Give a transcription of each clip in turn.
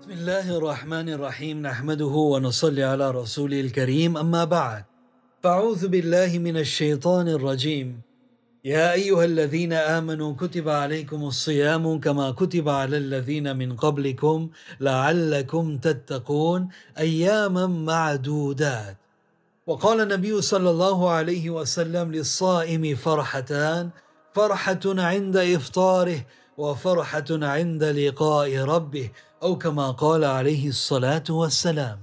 بسم الله الرحمن الرحيم. نحمده ونصلي على رسوله الكريم. أما بعد فأعوذ بالله من الشيطان الرجيم. يا أيها الذين آمنوا كتب عليكم الصيام كما كتب على الذين من قبلكم لعلكم تتقون أياما معدودات. وقال النبي صلى الله عليه وسلم للصائم فرحتان فرحة عند إفطاره وفرحة عند لقاء ربه. أو كما قال عليه الصلاة والسلام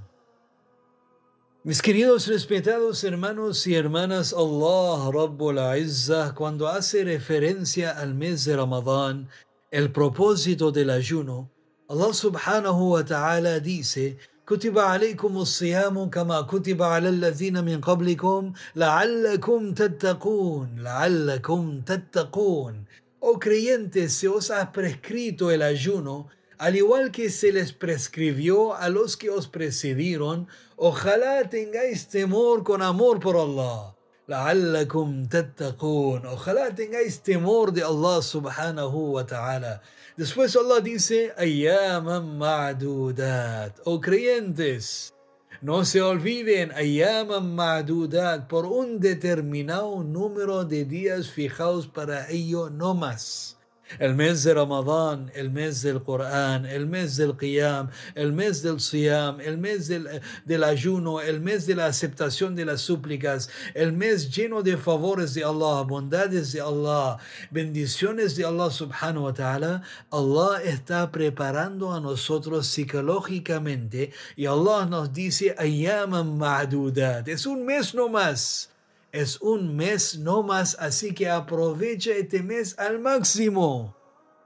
Mis queridos respetados hermanos y hermanas, Allah Rabbul Izzah, cuando hace referencia al mes de Ramadán, el propósito del ayuno, Allah subhanahu wa ta'ala dice, كتب عليكم الصيام كما كتب على الذين من قبلكم لعلكم تتقون لعلكم تتقون Oh creyentes, se os ha prescrito el ayuno, al igual que se les prescribió a los que os precedieron, ojalá tengáis temor con amor por Allah. لعلكم تتقون. Ojalá tengáis temor de Allah subhanahu wa ta'ala. Después Allah dice, ayyaman ma'dudat. Oh creyentes, no se olviden, ayyaman ma'dudat, por un determinado número de días fijados para ello no más. El mes de Ramadán, el mes del Corán, el mes del Qiyam, el mes del Siyam, el mes del, del, ayuno, el mes de la aceptación de las súplicas, el mes lleno de favores de Allah, bondades de Allah, bendiciones de Allah subhanahu wa ta'ala, Allah está preparando a nosotros psicológicamente y Allah nos dice, ayyaman ma'dudat, es un mes no más. Es un mes no más, así que aprovecha este mes al máximo.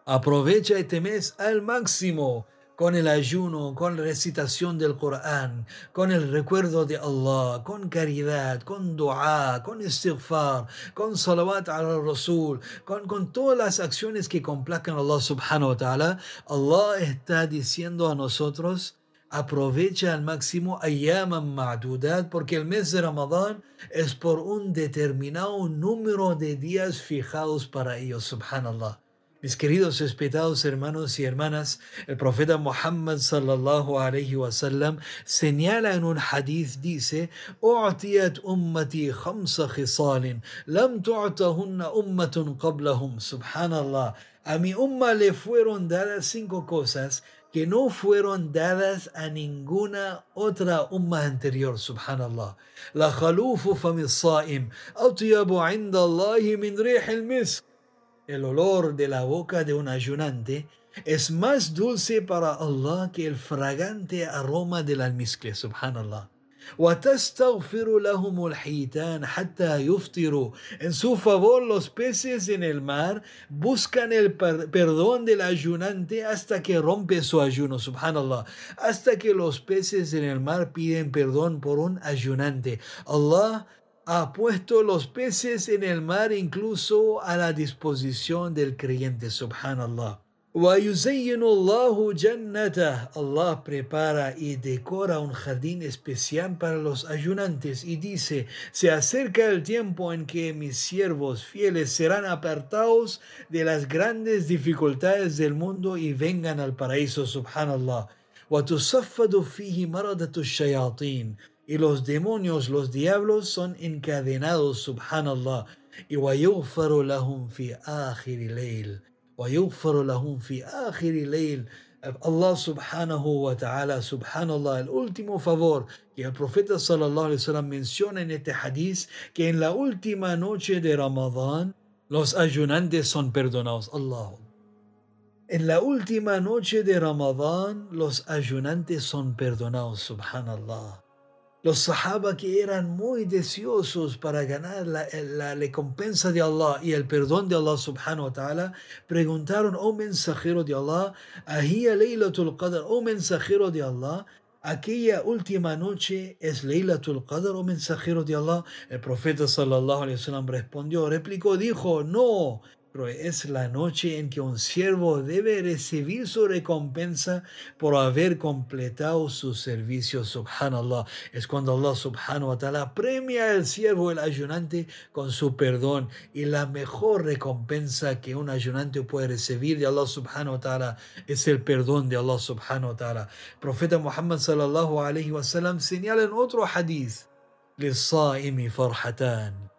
Aprovecha este mes al máximo con el ayuno, con la recitación del Corán, con el recuerdo de Allah, con caridad, con dua, con istighfar, con salawat al Rasul, con, con todas las acciones que complazcan a Allah subhanahu wa ta'ala. Allah está diciendo a nosotros, Aprovecha al máximo Ayaman Ma'dudad porque el mes de Ramadán es por un determinado número de días fijados para ellos, subhanallah. Mis queridos respetados hermanos y hermanas, el profeta Muhammad sallallahu alayhi wasallam señala en un hadith, dice, "U'tiyat ummati khamsa khisalin, lam tu'tahunna ummatun qablahum." Subhanallah. A mi umma le fueron dadas cinco cosas que no fueron dadas a ninguna otra umma anterior, subhanallah. La khalufu fami saim, atyabu inda min rih al misk. El olor de la boca de un ayunante es más dulce para Allah que el fragante aroma del almizcle, subhanallah. En su favor, los peces en el mar buscan el perdón del ayunante hasta que rompe su ayuno, subhanallah. Hasta que los peces en el mar piden perdón por un ayunante. Allah ha puesto los peces en el mar incluso a la disposición del creyente, subhanallah. Allah prepara y decora un jardín especial para los ayunantes y dice, se acerca el tiempo en que mis siervos fieles serán apartados de las grandes dificultades del mundo y vengan al paraíso, subhanallah. Y los demonios, los diablos son encadenados, subhanallah. Y وَيُغْفَرُ لَهُمْ فِي آخِرِ لَيْلٍ Allah subhanahu wa ta'ala, subhanallah, el último favor que el profeta sallallahu alaihi wasallam menciona en este hadith, que en la última noche de Ramadán los ayunantes son perdonados. Allah. En la última noche de Ramadán los ayunantes son perdonados, subhanallah. Los sahaba que eran muy deseosos para ganar la, la, recompensa de Allah y el perdón de Allah subhanahu wa ta'ala, preguntaron, oh mensajero de Allah, ahía Laylatul Qadr, oh mensajero de Allah, aquella última noche es Laylatul Qadr, oh mensajero de Allah. El profeta sallallahu alayhi wa sallam respondió, replicó, dijo, no, pero es la noche en que un siervo debe recibir su recompensa por haber completado su servicio, subhanallah. Es cuando Allah subhanahu wa ta'ala premia al siervo, el ayunante, con su perdón. Y la mejor recompensa que un ayunante puede recibir de Allah subhanahu wa ta'ala es el perdón de Allah subhanahu wa ta'ala. Profeta Muhammad sallallahu alayhi wa sallam señala en otro hadith, للصائم فرحتان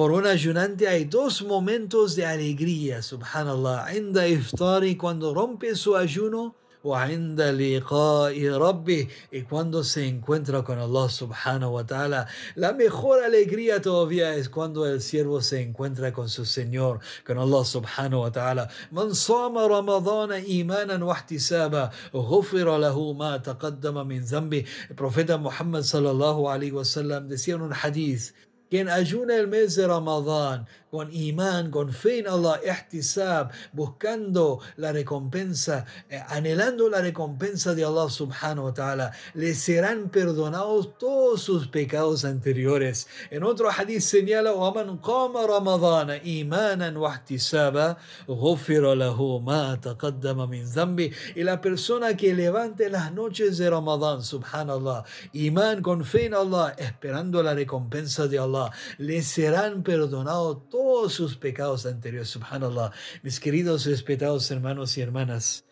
por un ayunante hay dos momentos de alegría, subhanallah. Inda iftari cuando rompe su ayuno inda liqa'i rabbi y cuando se encuentra con Allah subhanahu wa ta'ala. La mejor alegría todavía es cuando el siervo se encuentra con su Señor, con Allah subhanahu wa ta'ala. Sama ramadana imanan wa ihtisaba ghufira lahu ma taqaddama min zambi. El profeta Muhammad sallallahu alaihi wasallam decía en un hadith quien ayuna el mes de Ramadán con imán, con fe en Allah, ihtisab, buscando la recompensa, eh, anhelando la recompensa de Allah subhanahu wa ta'ala, le serán perdonados todos sus pecados anteriores. En otro hadith señala, وَمَنْ قَامَ رَمَضَانَ إِيمَانًا وَاحْتِسَابًا غُفِرَ لَهُ مَا تَقَدَّمَ مِنْ ذَنْبِ Y la persona que levante las noches de Ramadán, subhanallah, imán con fe en Allah, esperando la recompensa de Allah, le serán perdonados todos todos sus pecados anteriores. Subhanallah. Mis queridos respetados hermanos y hermanas.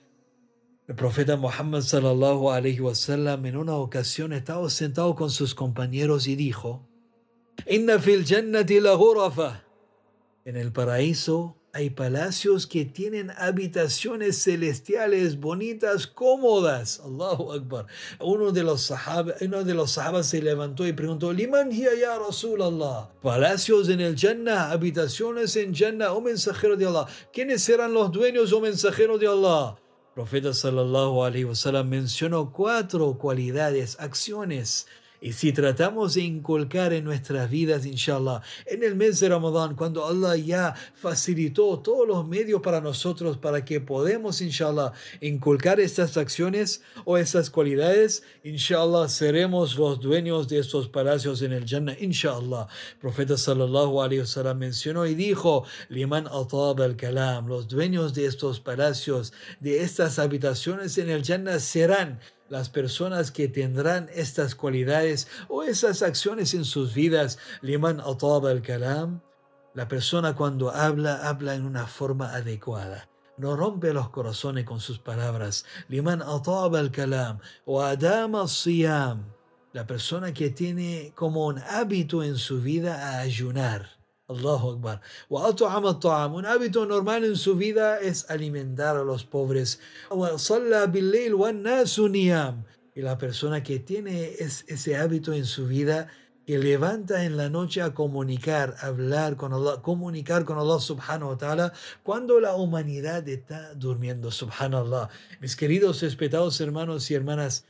El profeta Muhammad sallallahu alayhi wasallam en una ocasión estaba sentado con sus compañeros y dijo: Inna fil jannati la En el paraíso hay palacios que tienen habitaciones celestiales bonitas, cómodas. Allahu Akbar. Uno de los sahabas, uno de los se levantó y preguntó, Liman hiya ya Rasulallah. Palacios en el Jannah, habitaciones en Jannah, oh mensajero de Allah. ¿Quiénes serán los dueños, oh mensajero de Allah? profeta sallallahu alaihi wasallam mencionó cuatro cualidades, acciones y si tratamos de inculcar en nuestras vidas, inshallah, en el mes de Ramadán, cuando Allah ya facilitó todos los medios para nosotros para que podamos, inshallah, inculcar estas acciones o estas cualidades, inshallah, seremos los dueños de estos palacios en el Jannah, inshallah. Profeta sallallahu alaihi wasallam mencionó y dijo, liman atab al kalam, los dueños de estos palacios, de estas habitaciones en el Jannah serán las personas que tendrán estas cualidades o esas acciones en sus vidas, liman ataba al kalam, la persona cuando habla, habla en una forma adecuada. No rompe los corazones con sus palabras. Liman ataba al kalam o adama siyam. La persona que tiene como un hábito en su vida a ayunar Allahu Akbar. Un hábito normal en su vida es alimentar a los pobres. Y la persona que tiene ese hábito en su vida, que levanta en la noche a comunicar, hablar con Allah, comunicar con Allah subhanahu wa ta'ala, cuando la humanidad está durmiendo, subhanallah. Mis queridos respetados hermanos y hermanas,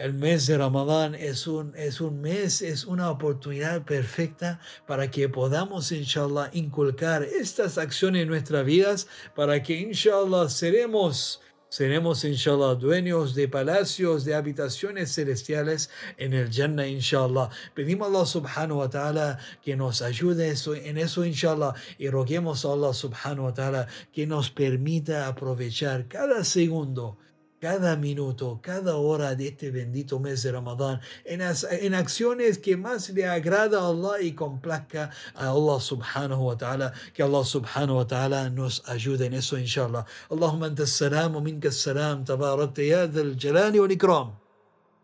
el mes de Ramadán es un, es un mes, es una oportunidad perfecta para que podamos, inshallah, inculcar estas acciones en nuestras vidas, para que, inshallah, seremos, seremos, inshallah, dueños de palacios, de habitaciones celestiales en el Jannah, inshallah. Pedimos a Allah subhanahu wa ta'ala que nos ayude en eso, inshallah, y roguemos a Allah subhanahu wa ta'ala que nos permita aprovechar cada segundo cada minuto, cada hora de este bendito mes de Ramadán en, en, acciones que más le agrada a Allah y complazca a Allah subhanahu wa ta'ala. Que Allah subhanahu wa ta'ala nos ayude en eso, inshallah. Allahumma anta salam wa minka salam. Tabarakta ya dhal jalali wal ikram.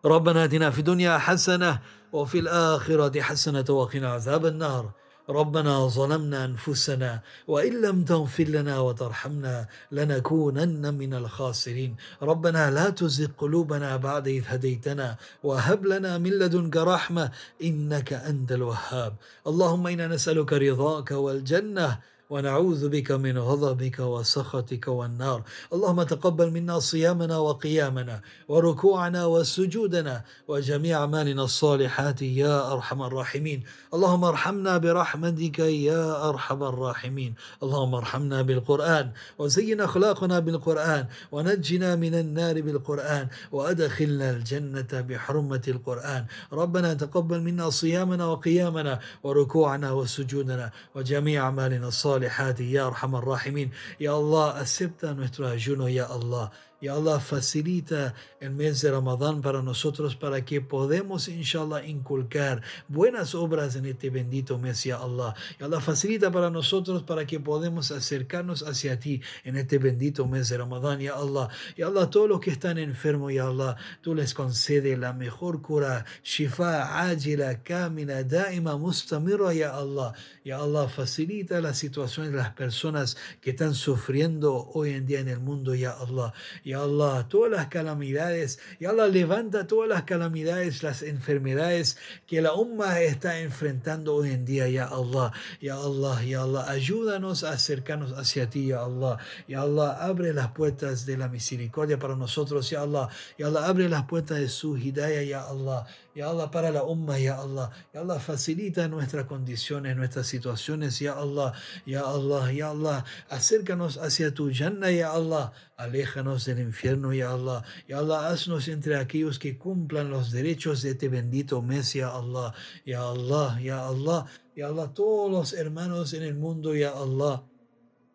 ربنا اتنا في الدنيا حسنه وفي الاخره حسنه وقنا عذاب النار ربنا ظلمنا أنفسنا وإن لم تغفر لنا وترحمنا لنكونن من الخاسرين. ربنا لا تزغ قلوبنا بعد إذ هديتنا وهب لنا من لدنك رحمة إنك أنت الوهاب. اللهم إنا نسألك رضاك والجنة ونعوذ بك من غضبك وسخطك والنار. اللهم تقبل منا صيامنا وقيامنا وركوعنا وسجودنا وجميع أعمالنا الصالحات يا أرحم الراحمين. اللهم ارحمنا برحمتك يا أرحم الراحمين. اللهم ارحمنا بالقرآن وزين أخلاقنا بالقرآن ونجنا من النار بالقرآن وأدخلنا الجنة بحرمة القرآن. ربنا تقبل منا صيامنا وقيامنا وركوعنا وسجودنا وجميع أعمالنا الصالحات الصالحات يا أرحم الراحمين. يا الله nuestro ayuno يا الله. Y Allah facilita el mes de Ramadán para nosotros para que podamos, inshallah, inculcar buenas obras en este bendito mes, ya Allah. Y Allah facilita para nosotros para que podamos acercarnos hacia ti en este bendito mes de Ramadán, ya Allah. Y Allah, todos los que están enfermos, ya Allah, tú les concede la mejor cura, shifa, ágila, kamina, daima, mustamira, ya Allah. Ya Allah, facilita la situación de las personas que están sufriendo hoy en día en el mundo, ya Allah. Ya Allah, todas las calamidades, Ya Allah levanta todas las calamidades, las enfermedades que la umma está enfrentando hoy en día, Ya Allah, Ya Allah, Ya Allah, ayúdanos a acercarnos hacia ti, Ya Allah, Ya Allah, abre las puertas de la misericordia para nosotros, Ya Allah, Ya Allah, abre las puertas de su hidayah, Ya Allah, Ya Allah, para la umma, Ya Allah, Ya Allah, facilita nuestras condiciones, nuestras situaciones, Ya Allah, Ya Allah, Ya Allah, acércanos hacia tu Jannah, Ya Allah, aléjanos del infierno, ya Allah. Ya Allah, haznos entre aquellos que cumplan los derechos de este bendito mes, ya Allah. Ya Allah, ya Allah, ya Allah, todos los hermanos en el mundo, ya Allah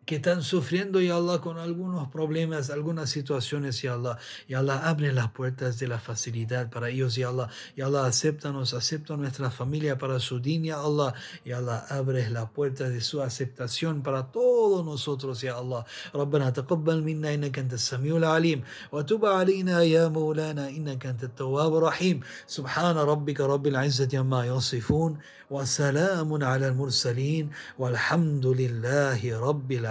que están sufriendo, ya Allah, con algunos problemas, algunas situaciones, ya Allah. Ya Allah, abre las puertas de la facilidad para ellos, ya Allah. Ya Allah, acéptanos, acepta nuestra familia para su din, ya Allah. Ya Allah, abre la puerta de su aceptación para todos nosotros, ya Allah. ربنا تقبل منا إنك أنت السميع العليم وتب علينا يا مولانا إنك أنت التواب الرحيم سبحان ربك رب العزة عما يصفون وسلام على المرسلين والحمد لله رب العالمين